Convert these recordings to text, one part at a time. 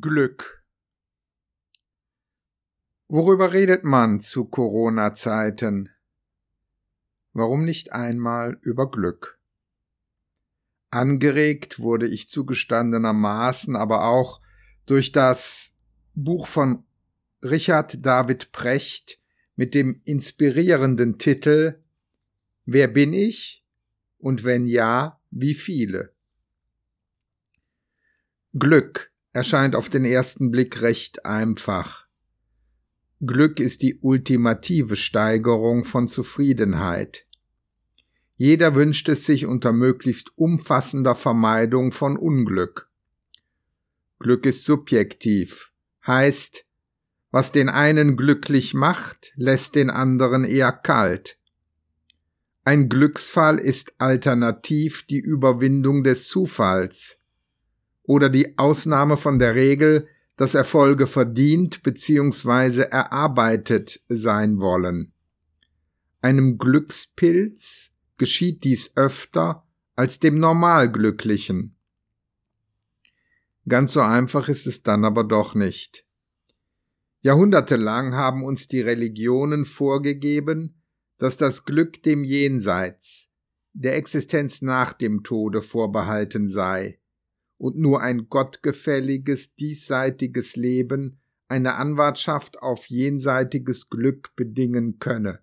Glück. Worüber redet man zu Corona-Zeiten? Warum nicht einmal über Glück? Angeregt wurde ich zugestandenermaßen aber auch durch das Buch von Richard David Precht mit dem inspirierenden Titel Wer bin ich? Und wenn ja, wie viele? Glück erscheint auf den ersten Blick recht einfach. Glück ist die ultimative Steigerung von Zufriedenheit. Jeder wünscht es sich unter möglichst umfassender Vermeidung von Unglück. Glück ist subjektiv, heißt, was den einen glücklich macht, lässt den anderen eher kalt. Ein Glücksfall ist alternativ die Überwindung des Zufalls oder die Ausnahme von der Regel, dass Erfolge verdient bzw. erarbeitet sein wollen. Einem Glückspilz geschieht dies öfter als dem Normalglücklichen. Ganz so einfach ist es dann aber doch nicht. Jahrhundertelang haben uns die Religionen vorgegeben, dass das Glück dem Jenseits, der Existenz nach dem Tode vorbehalten sei und nur ein gottgefälliges diesseitiges Leben eine Anwartschaft auf jenseitiges Glück bedingen könne.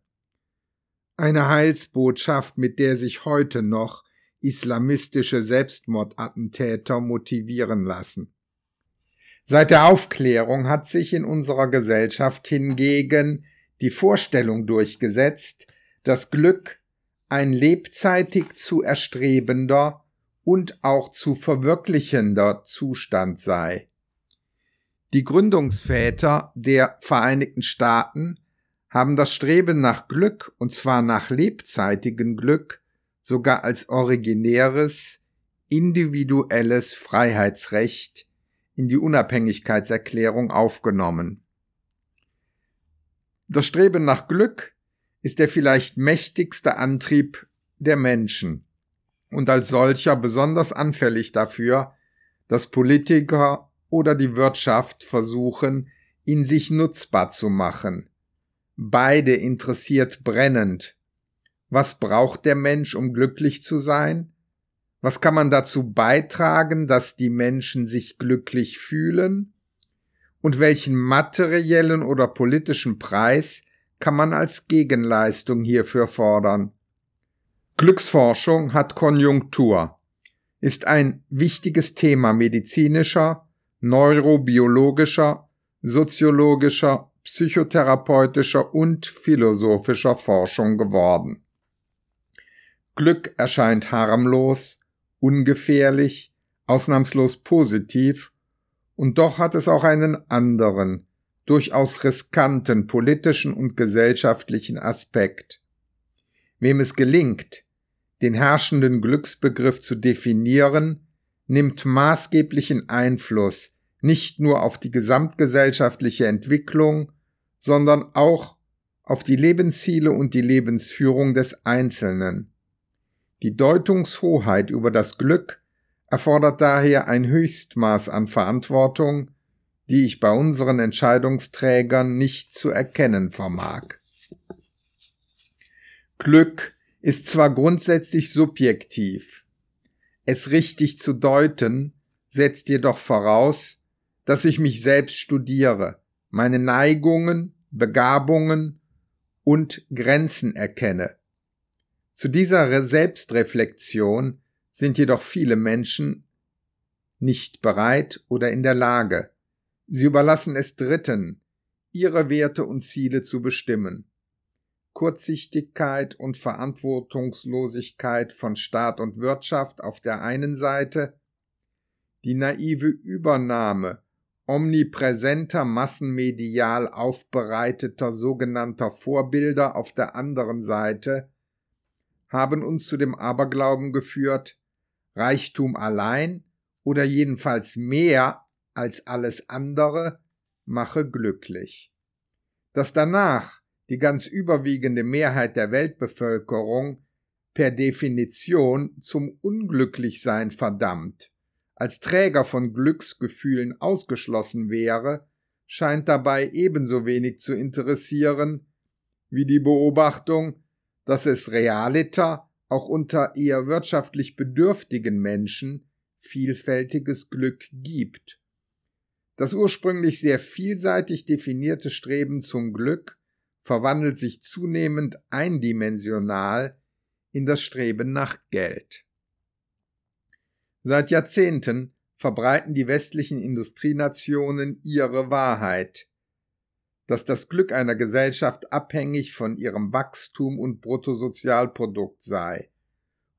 Eine Heilsbotschaft, mit der sich heute noch islamistische Selbstmordattentäter motivieren lassen. Seit der Aufklärung hat sich in unserer Gesellschaft hingegen die Vorstellung durchgesetzt, dass Glück ein lebzeitig zu erstrebender und auch zu verwirklichender Zustand sei. Die Gründungsväter der Vereinigten Staaten haben das Streben nach Glück, und zwar nach lebzeitigem Glück, sogar als originäres, individuelles Freiheitsrecht in die Unabhängigkeitserklärung aufgenommen. Das Streben nach Glück ist der vielleicht mächtigste Antrieb der Menschen und als solcher besonders anfällig dafür, dass Politiker oder die Wirtschaft versuchen, ihn sich nutzbar zu machen. Beide interessiert brennend. Was braucht der Mensch, um glücklich zu sein? Was kann man dazu beitragen, dass die Menschen sich glücklich fühlen? Und welchen materiellen oder politischen Preis kann man als Gegenleistung hierfür fordern? Glücksforschung hat Konjunktur, ist ein wichtiges Thema medizinischer, neurobiologischer, soziologischer, psychotherapeutischer und philosophischer Forschung geworden. Glück erscheint harmlos, ungefährlich, ausnahmslos positiv, und doch hat es auch einen anderen, durchaus riskanten politischen und gesellschaftlichen Aspekt. Wem es gelingt, den herrschenden Glücksbegriff zu definieren, nimmt maßgeblichen Einfluss nicht nur auf die gesamtgesellschaftliche Entwicklung, sondern auch auf die Lebensziele und die Lebensführung des Einzelnen. Die Deutungshoheit über das Glück erfordert daher ein Höchstmaß an Verantwortung, die ich bei unseren Entscheidungsträgern nicht zu erkennen vermag. Glück ist zwar grundsätzlich subjektiv, es richtig zu deuten, setzt jedoch voraus, dass ich mich selbst studiere, meine Neigungen, Begabungen und Grenzen erkenne. Zu dieser Selbstreflexion sind jedoch viele Menschen nicht bereit oder in der Lage. Sie überlassen es Dritten, ihre Werte und Ziele zu bestimmen. Kurzsichtigkeit und Verantwortungslosigkeit von Staat und Wirtschaft auf der einen Seite, die naive Übernahme omnipräsenter massenmedial aufbereiteter sogenannter Vorbilder auf der anderen Seite haben uns zu dem Aberglauben geführt, Reichtum allein oder jedenfalls mehr als alles andere mache glücklich. Dass danach die ganz überwiegende Mehrheit der Weltbevölkerung per Definition zum Unglücklichsein verdammt, als Träger von Glücksgefühlen ausgeschlossen wäre, scheint dabei ebenso wenig zu interessieren wie die Beobachtung, dass es realiter auch unter eher wirtschaftlich bedürftigen Menschen vielfältiges Glück gibt. Das ursprünglich sehr vielseitig definierte Streben zum Glück verwandelt sich zunehmend eindimensional in das Streben nach Geld. Seit Jahrzehnten verbreiten die westlichen Industrienationen ihre Wahrheit, dass das Glück einer Gesellschaft abhängig von ihrem Wachstum und Bruttosozialprodukt sei,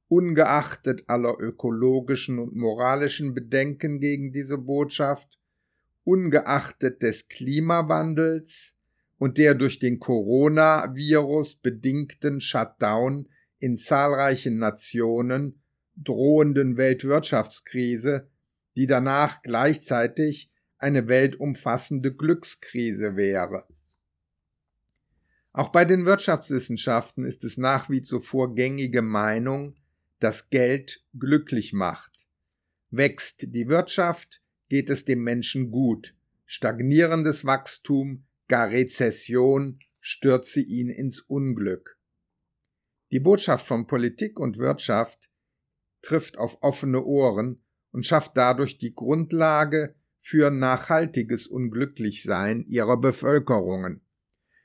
ungeachtet aller ökologischen und moralischen Bedenken gegen diese Botschaft, ungeachtet des Klimawandels und der durch den Coronavirus bedingten Shutdown in zahlreichen Nationen drohenden Weltwirtschaftskrise, die danach gleichzeitig eine weltumfassende Glückskrise wäre. Auch bei den Wirtschaftswissenschaften ist es nach wie zuvor gängige Meinung, dass Geld glücklich macht. Wächst die Wirtschaft, geht es dem Menschen gut. Stagnierendes Wachstum, gar Rezession stürze ihn ins Unglück. Die Botschaft von Politik und Wirtschaft trifft auf offene Ohren und schafft dadurch die Grundlage für nachhaltiges Unglücklichsein ihrer Bevölkerungen.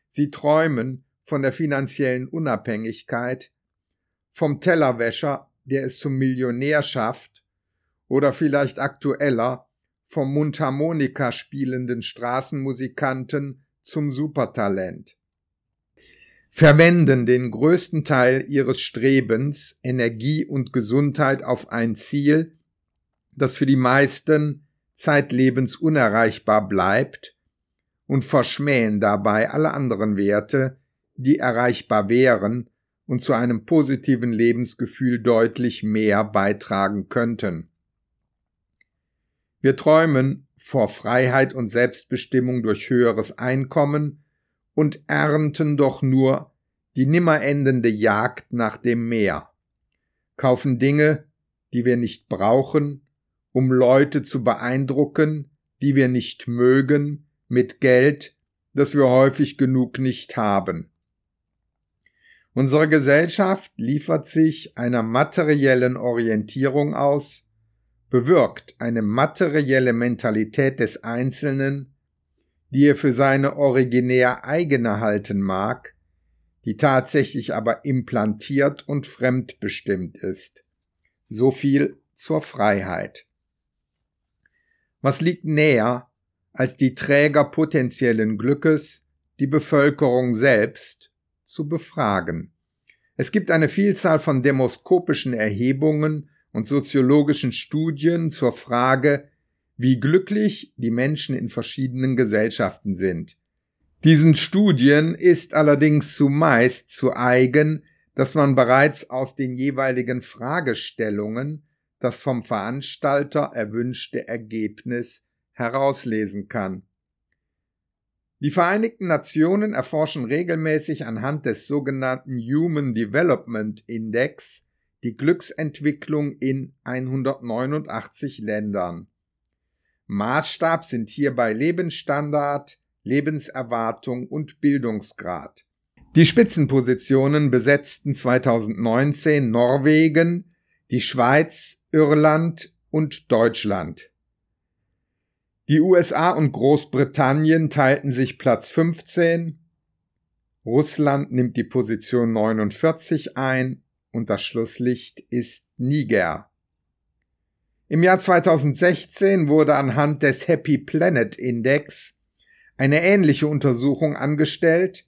Sie träumen von der finanziellen Unabhängigkeit, vom Tellerwäscher, der es zum Millionär schafft, oder vielleicht aktueller vom Mundharmonika spielenden Straßenmusikanten zum Supertalent. Verwenden den größten Teil ihres Strebens, Energie und Gesundheit auf ein Ziel, das für die meisten zeitlebens unerreichbar bleibt und verschmähen dabei alle anderen Werte, die erreichbar wären und zu einem positiven Lebensgefühl deutlich mehr beitragen könnten. Wir träumen vor Freiheit und Selbstbestimmung durch höheres Einkommen und ernten doch nur die nimmer endende Jagd nach dem Meer, kaufen Dinge, die wir nicht brauchen, um Leute zu beeindrucken, die wir nicht mögen, mit Geld, das wir häufig genug nicht haben. Unsere Gesellschaft liefert sich einer materiellen Orientierung aus, bewirkt eine materielle Mentalität des Einzelnen, die er für seine originär eigene halten mag, die tatsächlich aber implantiert und fremdbestimmt ist. So viel zur Freiheit. Was liegt näher, als die Träger potenziellen Glückes, die Bevölkerung selbst, zu befragen? Es gibt eine Vielzahl von demoskopischen Erhebungen und soziologischen Studien zur Frage, wie glücklich die Menschen in verschiedenen Gesellschaften sind. Diesen Studien ist allerdings zumeist zu eigen, dass man bereits aus den jeweiligen Fragestellungen das vom Veranstalter erwünschte Ergebnis herauslesen kann. Die Vereinigten Nationen erforschen regelmäßig anhand des sogenannten Human Development Index die Glücksentwicklung in 189 Ländern. Maßstab sind hierbei Lebensstandard, Lebenserwartung und Bildungsgrad. Die Spitzenpositionen besetzten 2019 Norwegen, die Schweiz, Irland und Deutschland. Die USA und Großbritannien teilten sich Platz 15, Russland nimmt die Position 49 ein und das Schlusslicht ist Niger. Im Jahr 2016 wurde anhand des Happy Planet Index eine ähnliche Untersuchung angestellt,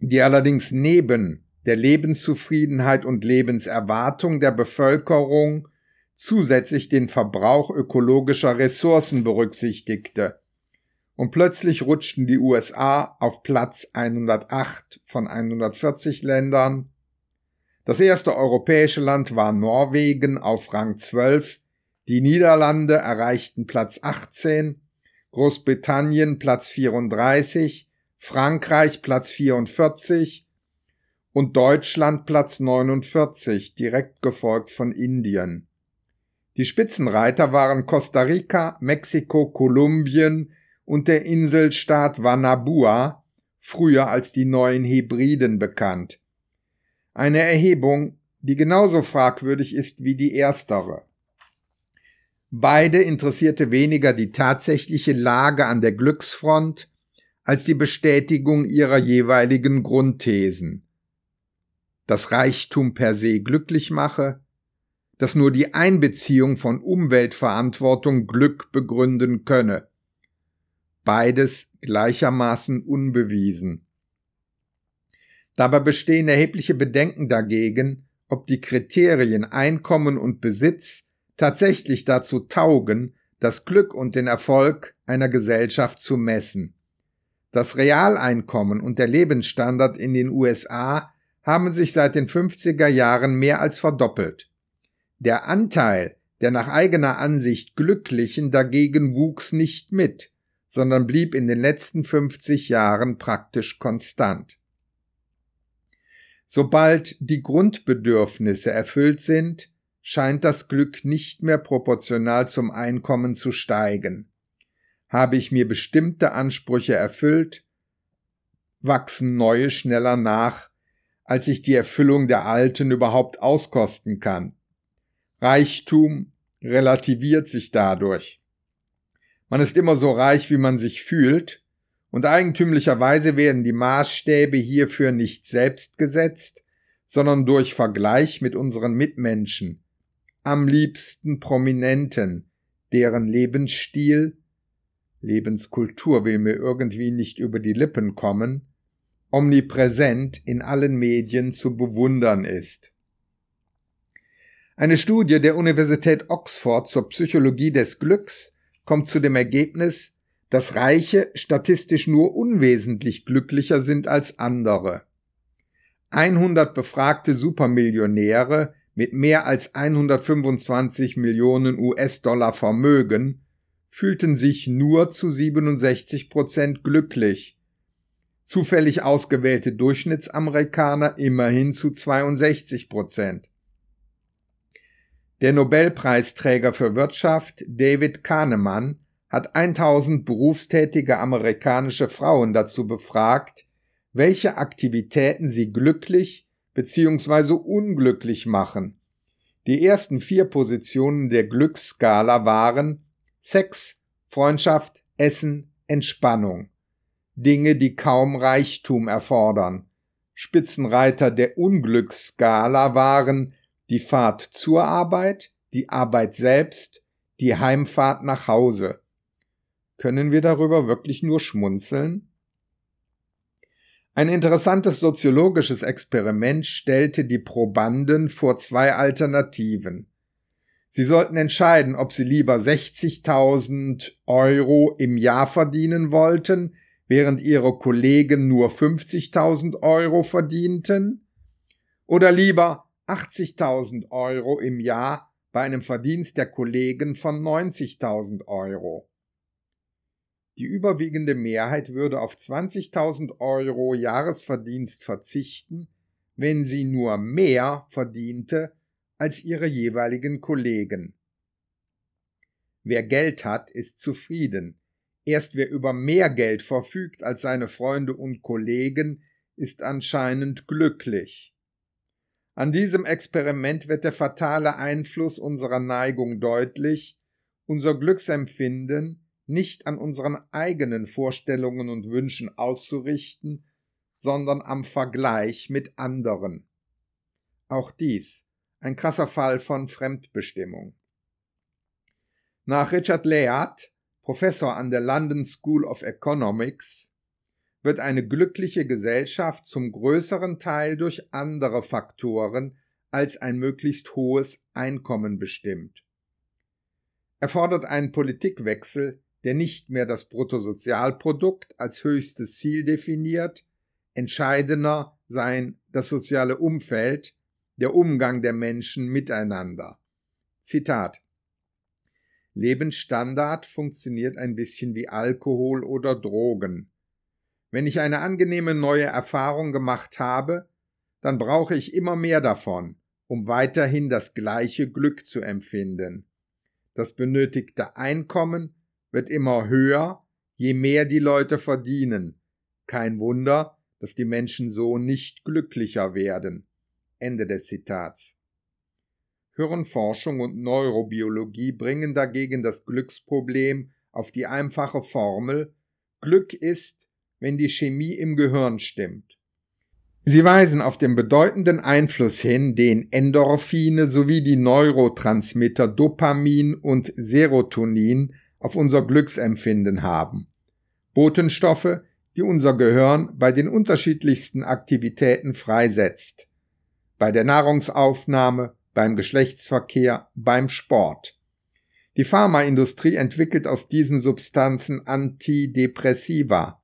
die allerdings neben der Lebenszufriedenheit und Lebenserwartung der Bevölkerung zusätzlich den Verbrauch ökologischer Ressourcen berücksichtigte. Und plötzlich rutschten die USA auf Platz 108 von 140 Ländern. Das erste europäische Land war Norwegen auf Rang 12, die Niederlande erreichten Platz 18, Großbritannien Platz 34, Frankreich Platz 44 und Deutschland Platz 49, direkt gefolgt von Indien. Die Spitzenreiter waren Costa Rica, Mexiko, Kolumbien und der Inselstaat Vanabua, früher als die neuen Hebriden bekannt. Eine Erhebung, die genauso fragwürdig ist wie die erstere. Beide interessierte weniger die tatsächliche Lage an der Glücksfront als die Bestätigung ihrer jeweiligen Grundthesen. Dass Reichtum per se glücklich mache, dass nur die Einbeziehung von Umweltverantwortung Glück begründen könne. Beides gleichermaßen unbewiesen. Dabei bestehen erhebliche Bedenken dagegen, ob die Kriterien Einkommen und Besitz tatsächlich dazu taugen, das Glück und den Erfolg einer Gesellschaft zu messen. Das Realeinkommen und der Lebensstandard in den USA haben sich seit den 50er Jahren mehr als verdoppelt. Der Anteil der nach eigener Ansicht Glücklichen dagegen wuchs nicht mit, sondern blieb in den letzten 50 Jahren praktisch konstant. Sobald die Grundbedürfnisse erfüllt sind, scheint das Glück nicht mehr proportional zum Einkommen zu steigen. Habe ich mir bestimmte Ansprüche erfüllt, wachsen neue schneller nach, als ich die Erfüllung der alten überhaupt auskosten kann. Reichtum relativiert sich dadurch. Man ist immer so reich, wie man sich fühlt, und eigentümlicherweise werden die Maßstäbe hierfür nicht selbst gesetzt, sondern durch Vergleich mit unseren Mitmenschen, am liebsten Prominenten, deren Lebensstil, Lebenskultur will mir irgendwie nicht über die Lippen kommen, omnipräsent in allen Medien zu bewundern ist. Eine Studie der Universität Oxford zur Psychologie des Glücks kommt zu dem Ergebnis, dass Reiche statistisch nur unwesentlich glücklicher sind als andere. 100 befragte Supermillionäre mit mehr als 125 Millionen US-Dollar Vermögen fühlten sich nur zu 67 Prozent glücklich. Zufällig ausgewählte Durchschnittsamerikaner immerhin zu 62 Prozent. Der Nobelpreisträger für Wirtschaft David Kahnemann hat 1000 berufstätige amerikanische Frauen dazu befragt, welche Aktivitäten sie glücklich bzw. unglücklich machen. Die ersten vier Positionen der Glücksskala waren Sex, Freundschaft, Essen, Entspannung. Dinge, die kaum Reichtum erfordern. Spitzenreiter der Unglücksskala waren die Fahrt zur Arbeit, die Arbeit selbst, die Heimfahrt nach Hause. Können wir darüber wirklich nur schmunzeln? Ein interessantes soziologisches Experiment stellte die Probanden vor zwei Alternativen. Sie sollten entscheiden, ob sie lieber 60.000 Euro im Jahr verdienen wollten, während ihre Kollegen nur 50.000 Euro verdienten, oder lieber 80.000 Euro im Jahr bei einem Verdienst der Kollegen von 90.000 Euro. Die überwiegende Mehrheit würde auf 20.000 Euro Jahresverdienst verzichten, wenn sie nur mehr verdiente als ihre jeweiligen Kollegen. Wer Geld hat, ist zufrieden. Erst wer über mehr Geld verfügt als seine Freunde und Kollegen, ist anscheinend glücklich. An diesem Experiment wird der fatale Einfluss unserer Neigung deutlich, unser Glücksempfinden nicht an unseren eigenen Vorstellungen und Wünschen auszurichten, sondern am Vergleich mit anderen. Auch dies ein krasser Fall von Fremdbestimmung. Nach Richard Leat, Professor an der London School of Economics, wird eine glückliche Gesellschaft zum größeren Teil durch andere Faktoren als ein möglichst hohes Einkommen bestimmt. Er fordert einen Politikwechsel, der nicht mehr das Bruttosozialprodukt als höchstes Ziel definiert, entscheidender sein das soziale Umfeld, der Umgang der Menschen miteinander. Zitat Lebensstandard funktioniert ein bisschen wie Alkohol oder Drogen. Wenn ich eine angenehme neue Erfahrung gemacht habe, dann brauche ich immer mehr davon, um weiterhin das gleiche Glück zu empfinden. Das benötigte Einkommen wird immer höher, je mehr die Leute verdienen. Kein Wunder, dass die Menschen so nicht glücklicher werden. Ende des Zitats. Hirnforschung und Neurobiologie bringen dagegen das Glücksproblem auf die einfache Formel Glück ist, wenn die Chemie im Gehirn stimmt. Sie weisen auf den bedeutenden Einfluss hin, den Endorphine sowie die Neurotransmitter Dopamin und Serotonin auf unser Glücksempfinden haben. Botenstoffe, die unser Gehirn bei den unterschiedlichsten Aktivitäten freisetzt. Bei der Nahrungsaufnahme, beim Geschlechtsverkehr, beim Sport. Die Pharmaindustrie entwickelt aus diesen Substanzen Antidepressiva.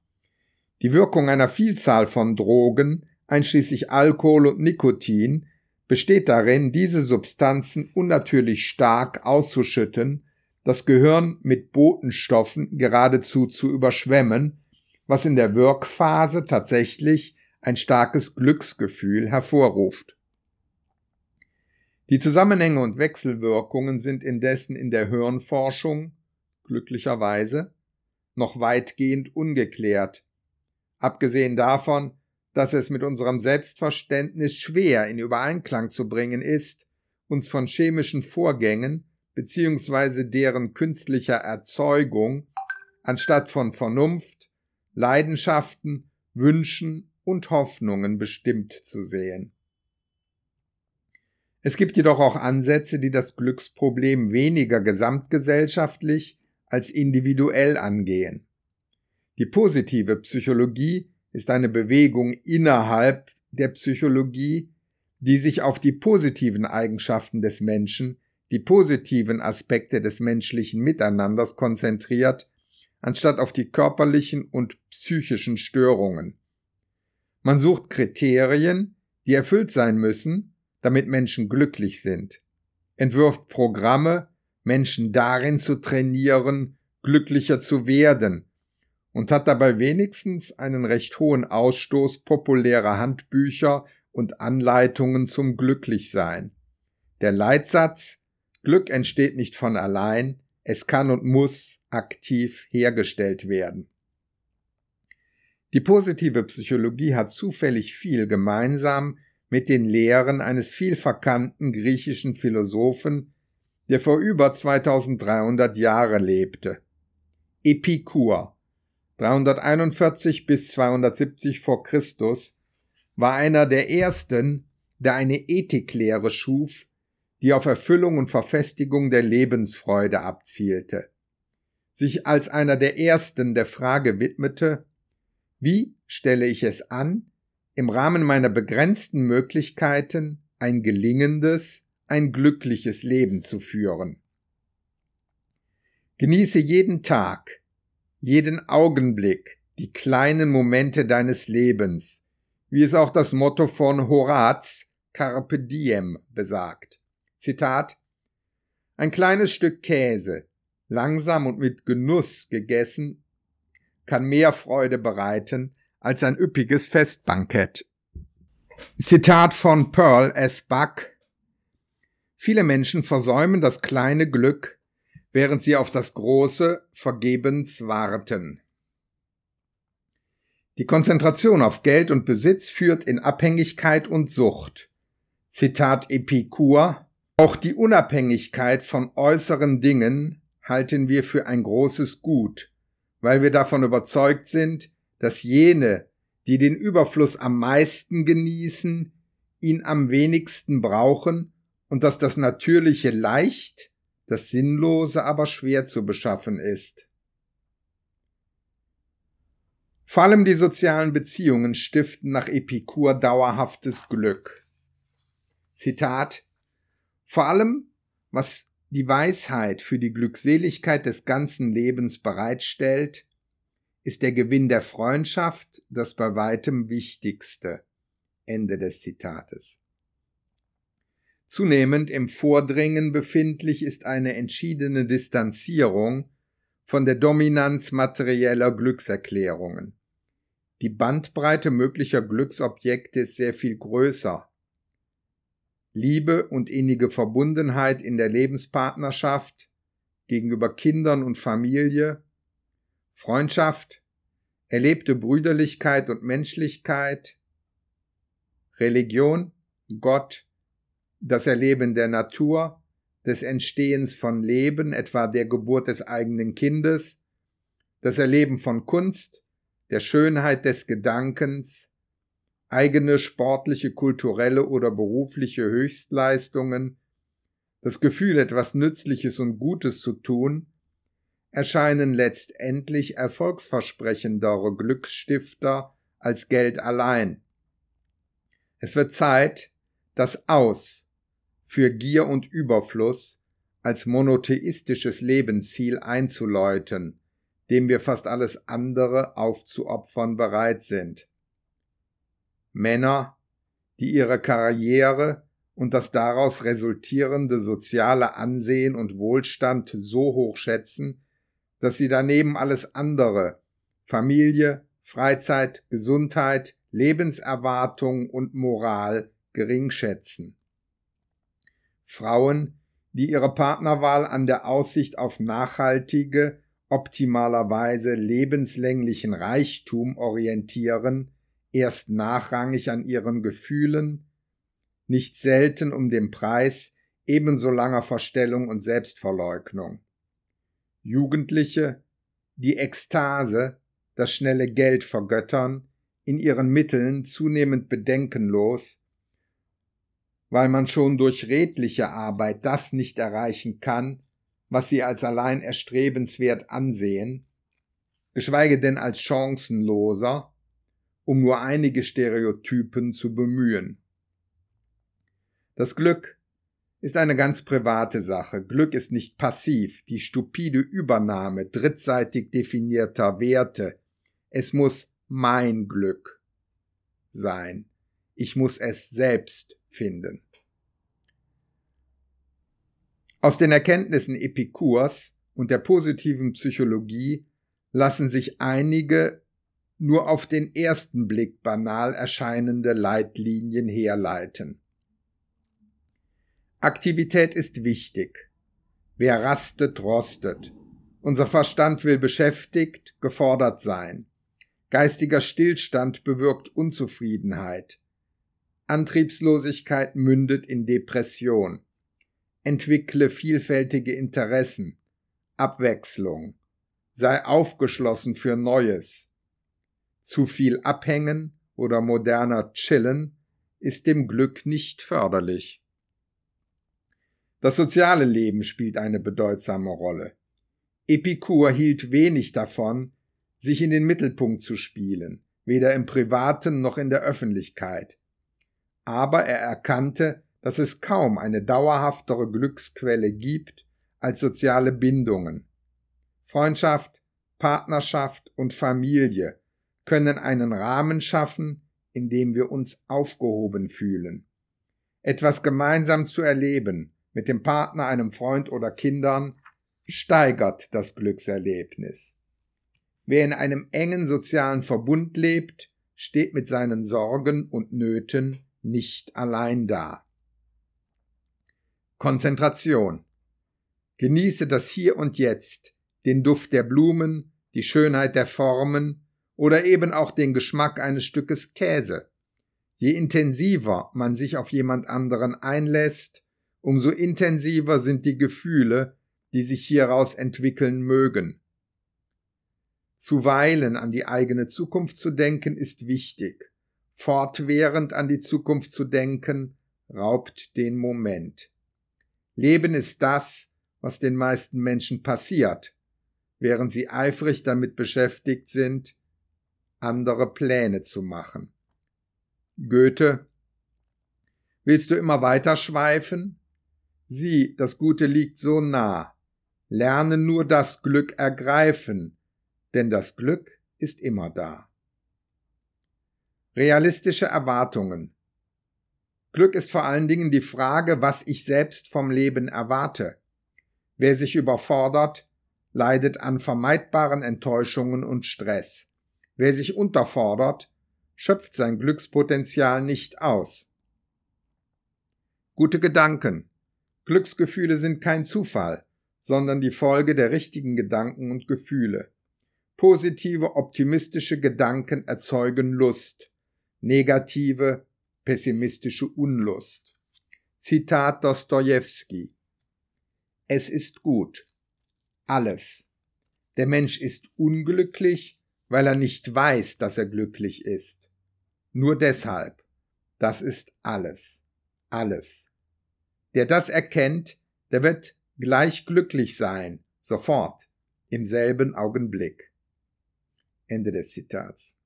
Die Wirkung einer Vielzahl von Drogen, einschließlich Alkohol und Nikotin, besteht darin, diese Substanzen unnatürlich stark auszuschütten, das Gehirn mit Botenstoffen geradezu zu überschwemmen, was in der Wirkphase tatsächlich ein starkes Glücksgefühl hervorruft. Die Zusammenhänge und Wechselwirkungen sind indessen in der Hirnforschung, glücklicherweise, noch weitgehend ungeklärt. Abgesehen davon, dass es mit unserem Selbstverständnis schwer in Übereinklang zu bringen ist, uns von chemischen Vorgängen bzw. deren künstlicher Erzeugung anstatt von Vernunft, Leidenschaften, Wünschen und Hoffnungen bestimmt zu sehen. Es gibt jedoch auch Ansätze, die das Glücksproblem weniger gesamtgesellschaftlich als individuell angehen. Die positive Psychologie ist eine Bewegung innerhalb der Psychologie, die sich auf die positiven Eigenschaften des Menschen, die positiven Aspekte des menschlichen Miteinanders konzentriert, anstatt auf die körperlichen und psychischen Störungen. Man sucht Kriterien, die erfüllt sein müssen, damit Menschen glücklich sind, entwirft Programme, Menschen darin zu trainieren, glücklicher zu werden, und hat dabei wenigstens einen recht hohen Ausstoß populärer Handbücher und Anleitungen zum Glücklichsein. Der Leitsatz Glück entsteht nicht von allein, es kann und muss aktiv hergestellt werden. Die positive Psychologie hat zufällig viel gemeinsam mit den Lehren eines vielverkannten griechischen Philosophen, der vor über 2300 Jahre lebte. Epikur 341 bis 270 vor Christus, war einer der ersten, der eine Ethiklehre schuf, die auf Erfüllung und Verfestigung der Lebensfreude abzielte. Sich als einer der ersten der Frage widmete, wie stelle ich es an, im Rahmen meiner begrenzten Möglichkeiten ein gelingendes, ein glückliches Leben zu führen. Genieße jeden Tag, jeden Augenblick, die kleinen Momente deines Lebens, wie es auch das Motto von Horaz Carpe Diem besagt. Zitat Ein kleines Stück Käse, langsam und mit Genuss gegessen, kann mehr Freude bereiten als ein üppiges Festbankett. Zitat von Pearl S. Buck Viele Menschen versäumen das kleine Glück während sie auf das große vergebens warten. Die Konzentration auf Geld und Besitz führt in Abhängigkeit und Sucht. Zitat Epikur Auch die Unabhängigkeit von äußeren Dingen halten wir für ein großes Gut, weil wir davon überzeugt sind, dass jene, die den Überfluss am meisten genießen, ihn am wenigsten brauchen und dass das Natürliche leicht das Sinnlose aber schwer zu beschaffen ist. Vor allem die sozialen Beziehungen stiften nach Epikur dauerhaftes Glück. Zitat Vor allem, was die Weisheit für die Glückseligkeit des ganzen Lebens bereitstellt, ist der Gewinn der Freundschaft das bei weitem wichtigste. Ende des Zitates. Zunehmend im Vordringen befindlich ist eine entschiedene Distanzierung von der Dominanz materieller Glückserklärungen. Die Bandbreite möglicher Glücksobjekte ist sehr viel größer. Liebe und innige Verbundenheit in der Lebenspartnerschaft, gegenüber Kindern und Familie, Freundschaft, erlebte Brüderlichkeit und Menschlichkeit, Religion, Gott, das Erleben der Natur, des Entstehens von Leben, etwa der Geburt des eigenen Kindes, das Erleben von Kunst, der Schönheit des Gedankens, eigene sportliche, kulturelle oder berufliche Höchstleistungen, das Gefühl, etwas Nützliches und Gutes zu tun, erscheinen letztendlich erfolgsversprechendere Glücksstifter als Geld allein. Es wird Zeit, das Aus für Gier und Überfluss als monotheistisches Lebensziel einzuläuten, dem wir fast alles andere aufzuopfern bereit sind. Männer, die ihre Karriere und das daraus resultierende soziale Ansehen und Wohlstand so hoch schätzen, dass sie daneben alles andere Familie, Freizeit, Gesundheit, Lebenserwartung und Moral gering schätzen. Frauen, die ihre Partnerwahl an der Aussicht auf nachhaltige, optimalerweise lebenslänglichen Reichtum orientieren, erst nachrangig an ihren Gefühlen, nicht selten um den Preis ebenso langer Verstellung und Selbstverleugnung. Jugendliche, die Ekstase, das schnelle Geld vergöttern, in ihren Mitteln zunehmend bedenkenlos, weil man schon durch redliche Arbeit das nicht erreichen kann, was sie als allein erstrebenswert ansehen, geschweige denn als chancenloser, um nur einige Stereotypen zu bemühen. Das Glück ist eine ganz private Sache. Glück ist nicht passiv, die stupide Übernahme drittseitig definierter Werte. Es muss mein Glück sein. Ich muss es selbst finden. Aus den Erkenntnissen Epikurs und der positiven Psychologie lassen sich einige nur auf den ersten Blick banal erscheinende Leitlinien herleiten. Aktivität ist wichtig. Wer rastet, rostet. Unser Verstand will beschäftigt, gefordert sein. Geistiger Stillstand bewirkt Unzufriedenheit. Antriebslosigkeit mündet in Depression. Entwickle vielfältige Interessen. Abwechslung. Sei aufgeschlossen für Neues. Zu viel Abhängen oder moderner Chillen ist dem Glück nicht förderlich. Das soziale Leben spielt eine bedeutsame Rolle. Epikur hielt wenig davon, sich in den Mittelpunkt zu spielen, weder im privaten noch in der Öffentlichkeit. Aber er erkannte, dass es kaum eine dauerhaftere Glücksquelle gibt als soziale Bindungen. Freundschaft, Partnerschaft und Familie können einen Rahmen schaffen, in dem wir uns aufgehoben fühlen. Etwas gemeinsam zu erleben, mit dem Partner, einem Freund oder Kindern, steigert das Glückserlebnis. Wer in einem engen sozialen Verbund lebt, steht mit seinen Sorgen und Nöten nicht allein da. Konzentration. Genieße das Hier und Jetzt, den Duft der Blumen, die Schönheit der Formen, oder eben auch den Geschmack eines Stückes Käse. Je intensiver man sich auf jemand anderen einlässt, umso intensiver sind die Gefühle, die sich hieraus entwickeln mögen. Zuweilen an die eigene Zukunft zu denken ist wichtig. Fortwährend an die Zukunft zu denken raubt den Moment. Leben ist das, was den meisten Menschen passiert, während sie eifrig damit beschäftigt sind, andere Pläne zu machen. Goethe Willst du immer weiter schweifen? Sieh, das Gute liegt so nah. Lerne nur das Glück ergreifen, denn das Glück ist immer da. Realistische Erwartungen. Glück ist vor allen Dingen die Frage, was ich selbst vom Leben erwarte. Wer sich überfordert, leidet an vermeidbaren Enttäuschungen und Stress. Wer sich unterfordert, schöpft sein Glückspotenzial nicht aus. Gute Gedanken. Glücksgefühle sind kein Zufall, sondern die Folge der richtigen Gedanken und Gefühle. Positive, optimistische Gedanken erzeugen Lust, negative, pessimistische Unlust. Zitat Dostojewski Es ist gut. Alles. Der Mensch ist unglücklich, weil er nicht weiß, dass er glücklich ist. Nur deshalb. Das ist alles. Alles. Der das erkennt, der wird gleich glücklich sein, sofort, im selben Augenblick. Ende des Zitats.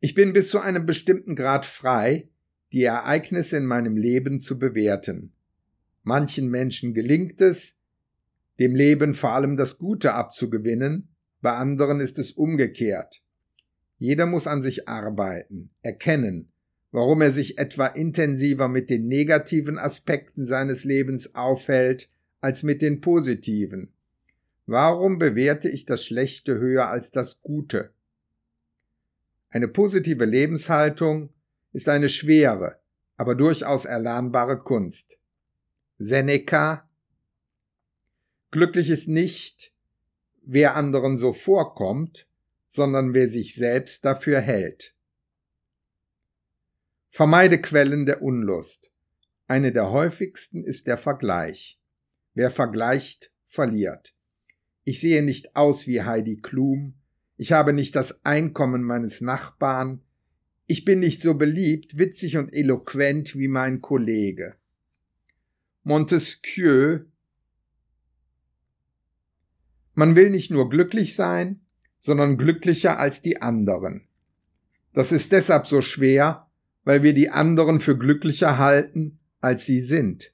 Ich bin bis zu einem bestimmten Grad frei, die Ereignisse in meinem Leben zu bewerten. Manchen Menschen gelingt es, dem Leben vor allem das Gute abzugewinnen, bei anderen ist es umgekehrt. Jeder muss an sich arbeiten, erkennen, warum er sich etwa intensiver mit den negativen Aspekten seines Lebens aufhält als mit den positiven. Warum bewerte ich das Schlechte höher als das Gute? Eine positive Lebenshaltung ist eine schwere, aber durchaus erlernbare Kunst. Seneca Glücklich ist nicht, wer anderen so vorkommt, sondern wer sich selbst dafür hält. Vermeide Quellen der Unlust. Eine der häufigsten ist der Vergleich. Wer vergleicht, verliert. Ich sehe nicht aus wie Heidi Klum, ich habe nicht das Einkommen meines Nachbarn, ich bin nicht so beliebt, witzig und eloquent wie mein Kollege. Montesquieu Man will nicht nur glücklich sein, sondern glücklicher als die anderen. Das ist deshalb so schwer, weil wir die anderen für glücklicher halten, als sie sind.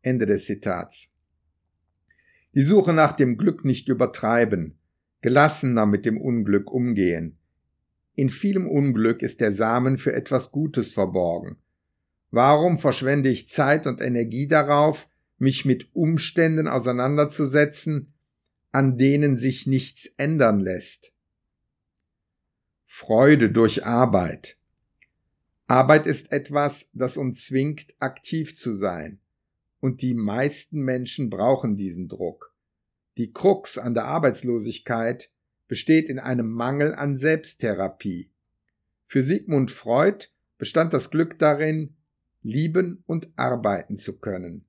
Ende des Zitats. Die Suche nach dem Glück nicht übertreiben, gelassener mit dem Unglück umgehen. In vielem Unglück ist der Samen für etwas Gutes verborgen. Warum verschwende ich Zeit und Energie darauf, mich mit Umständen auseinanderzusetzen, an denen sich nichts ändern lässt? Freude durch Arbeit. Arbeit ist etwas, das uns zwingt, aktiv zu sein. Und die meisten Menschen brauchen diesen Druck. Die Krux an der Arbeitslosigkeit besteht in einem Mangel an Selbsttherapie. Für Sigmund Freud bestand das Glück darin, lieben und arbeiten zu können.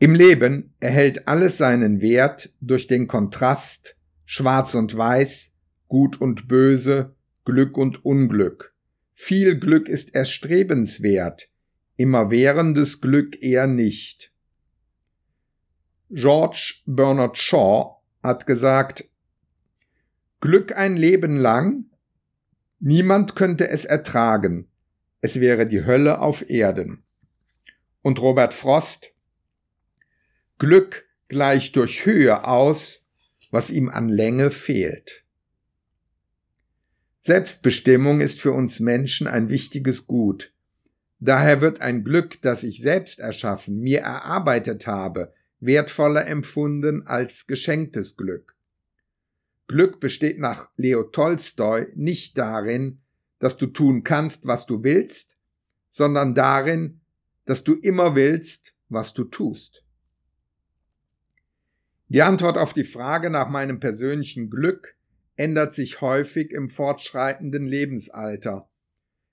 Im Leben erhält alles seinen Wert durch den Kontrast Schwarz und Weiß, Gut und Böse, Glück und Unglück. Viel Glück ist erstrebenswert, immerwährendes Glück eher nicht. George Bernard Shaw hat gesagt, Glück ein Leben lang? Niemand könnte es ertragen. Es wäre die Hölle auf Erden. Und Robert Frost, Glück gleicht durch Höhe aus, was ihm an Länge fehlt. Selbstbestimmung ist für uns Menschen ein wichtiges Gut. Daher wird ein Glück, das ich selbst erschaffen, mir erarbeitet habe, wertvoller empfunden als geschenktes Glück. Glück besteht nach Leo Tolstoi nicht darin, dass du tun kannst, was du willst, sondern darin, dass du immer willst, was du tust. Die Antwort auf die Frage nach meinem persönlichen Glück ändert sich häufig im fortschreitenden Lebensalter.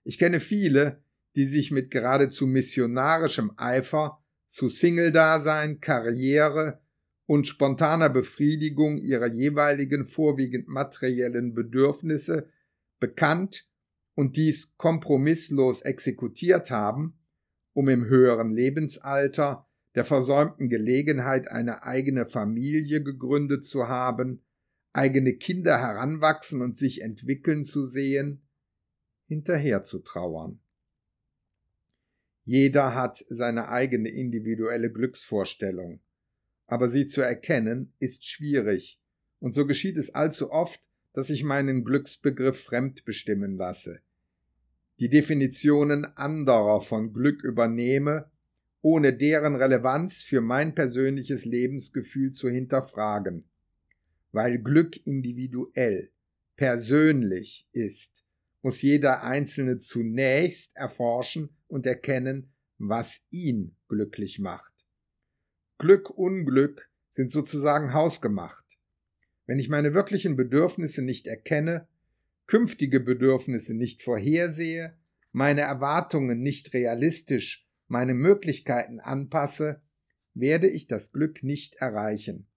Ich kenne viele, die sich mit geradezu missionarischem Eifer zu Single-Dasein, Karriere und spontaner Befriedigung ihrer jeweiligen vorwiegend materiellen Bedürfnisse bekannt und dies kompromisslos exekutiert haben, um im höheren Lebensalter der versäumten Gelegenheit, eine eigene Familie gegründet zu haben, eigene Kinder heranwachsen und sich entwickeln zu sehen, hinterher zu trauern. Jeder hat seine eigene individuelle Glücksvorstellung, aber sie zu erkennen ist schwierig, und so geschieht es allzu oft, dass ich meinen Glücksbegriff fremd bestimmen lasse, die Definitionen anderer von Glück übernehme, ohne deren Relevanz für mein persönliches Lebensgefühl zu hinterfragen weil Glück individuell, persönlich ist, muss jeder Einzelne zunächst erforschen und erkennen, was ihn glücklich macht. Glück, Unglück sind sozusagen hausgemacht. Wenn ich meine wirklichen Bedürfnisse nicht erkenne, künftige Bedürfnisse nicht vorhersehe, meine Erwartungen nicht realistisch meine Möglichkeiten anpasse, werde ich das Glück nicht erreichen.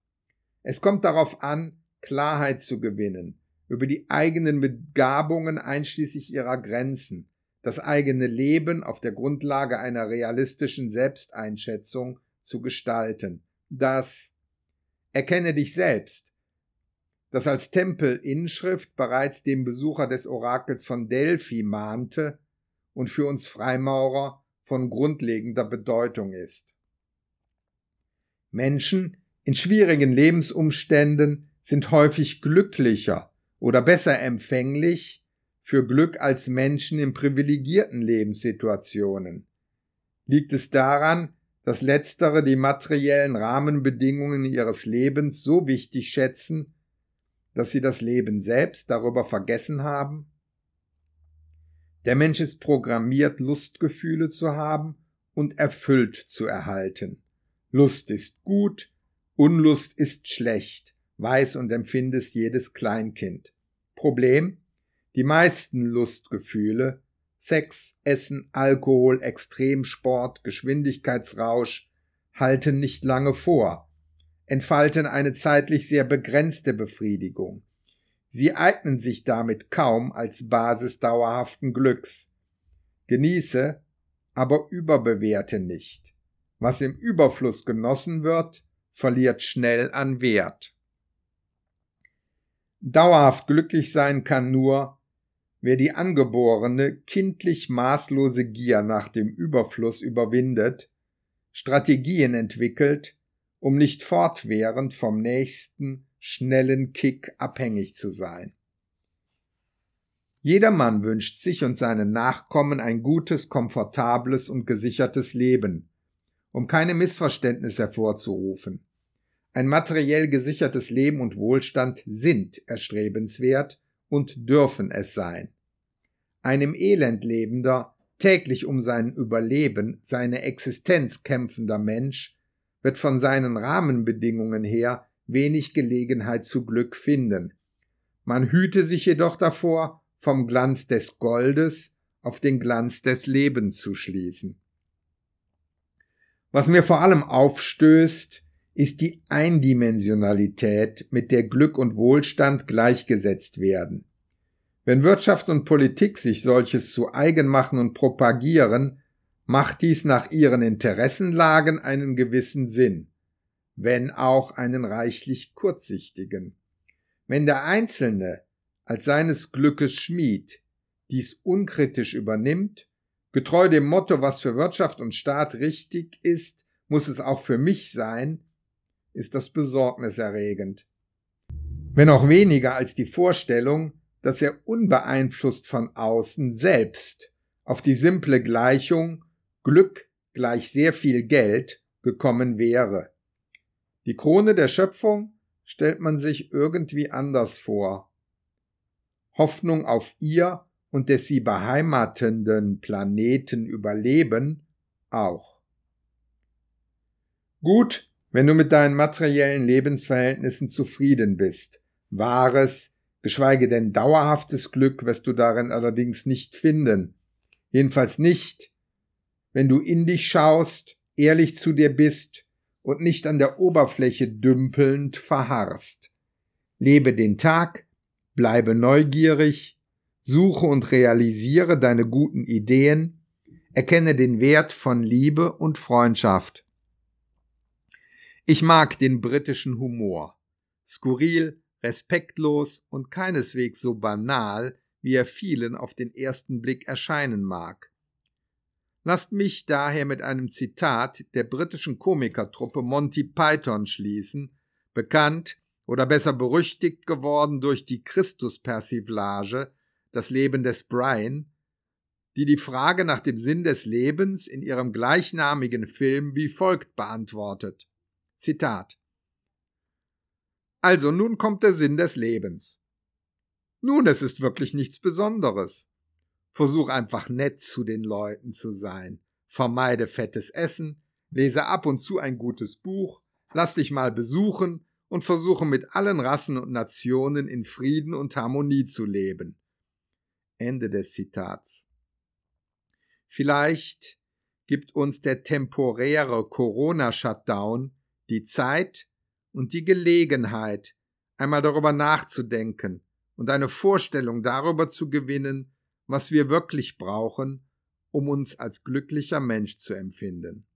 Es kommt darauf an, Klarheit zu gewinnen über die eigenen Begabungen einschließlich ihrer Grenzen, das eigene Leben auf der Grundlage einer realistischen Selbsteinschätzung zu gestalten. Das Erkenne dich selbst, das als Tempelinschrift bereits dem Besucher des Orakels von Delphi mahnte und für uns Freimaurer von grundlegender Bedeutung ist. Menschen in schwierigen Lebensumständen sind häufig glücklicher oder besser empfänglich für Glück als Menschen in privilegierten Lebenssituationen. Liegt es daran, dass letztere die materiellen Rahmenbedingungen ihres Lebens so wichtig schätzen, dass sie das Leben selbst darüber vergessen haben? Der Mensch ist programmiert, Lustgefühle zu haben und erfüllt zu erhalten. Lust ist gut, Unlust ist schlecht, weiß und empfindet es jedes Kleinkind. Problem? Die meisten Lustgefühle Sex, Essen, Alkohol, Extremsport, Geschwindigkeitsrausch halten nicht lange vor, entfalten eine zeitlich sehr begrenzte Befriedigung. Sie eignen sich damit kaum als Basis dauerhaften Glücks. Genieße, aber überbewerte nicht. Was im Überfluss genossen wird, verliert schnell an Wert. Dauerhaft glücklich sein kann nur, wer die angeborene, kindlich maßlose Gier nach dem Überfluss überwindet, Strategien entwickelt, um nicht fortwährend vom nächsten schnellen Kick abhängig zu sein. Jedermann wünscht sich und seinen Nachkommen ein gutes, komfortables und gesichertes Leben, um keine Missverständnisse hervorzurufen. Ein materiell gesichertes Leben und Wohlstand sind erstrebenswert und dürfen es sein. Einem elend lebender, täglich um sein Überleben, seine Existenz kämpfender Mensch wird von seinen Rahmenbedingungen her wenig Gelegenheit zu Glück finden. Man hüte sich jedoch davor, vom Glanz des Goldes auf den Glanz des Lebens zu schließen. Was mir vor allem aufstößt, ist die Eindimensionalität, mit der Glück und Wohlstand gleichgesetzt werden. Wenn Wirtschaft und Politik sich solches zu eigen machen und propagieren, macht dies nach ihren Interessenlagen einen gewissen Sinn wenn auch einen reichlich kurzsichtigen. Wenn der Einzelne als seines Glückes Schmied dies unkritisch übernimmt, getreu dem Motto, was für Wirtschaft und Staat richtig ist, muss es auch für mich sein, ist das besorgniserregend. Wenn auch weniger als die Vorstellung, dass er unbeeinflusst von außen selbst auf die simple Gleichung Glück gleich sehr viel Geld gekommen wäre. Die Krone der Schöpfung stellt man sich irgendwie anders vor. Hoffnung auf ihr und des sie beheimatenden Planeten Überleben auch. Gut, wenn du mit deinen materiellen Lebensverhältnissen zufrieden bist. Wahres, geschweige denn dauerhaftes Glück wirst du darin allerdings nicht finden. Jedenfalls nicht, wenn du in dich schaust, ehrlich zu dir bist und nicht an der Oberfläche dümpelnd verharrst. Lebe den Tag, bleibe neugierig, suche und realisiere deine guten Ideen, erkenne den Wert von Liebe und Freundschaft. Ich mag den britischen Humor. Skurril, respektlos und keineswegs so banal, wie er vielen auf den ersten Blick erscheinen mag. Lasst mich daher mit einem Zitat der britischen Komikertruppe Monty Python schließen, bekannt oder besser berüchtigt geworden durch die Christuspersiflage Das Leben des Brian, die die Frage nach dem Sinn des Lebens in ihrem gleichnamigen Film wie folgt beantwortet. Zitat Also nun kommt der Sinn des Lebens. Nun, es ist wirklich nichts Besonderes. Versuch einfach nett zu den Leuten zu sein. Vermeide fettes Essen, lese ab und zu ein gutes Buch, Lass dich mal besuchen und versuche mit allen Rassen und Nationen in Frieden und Harmonie zu leben. Ende des Zitats. Vielleicht gibt uns der temporäre Corona-Shutdown die Zeit und die Gelegenheit, einmal darüber nachzudenken und eine Vorstellung darüber zu gewinnen, was wir wirklich brauchen, um uns als glücklicher Mensch zu empfinden.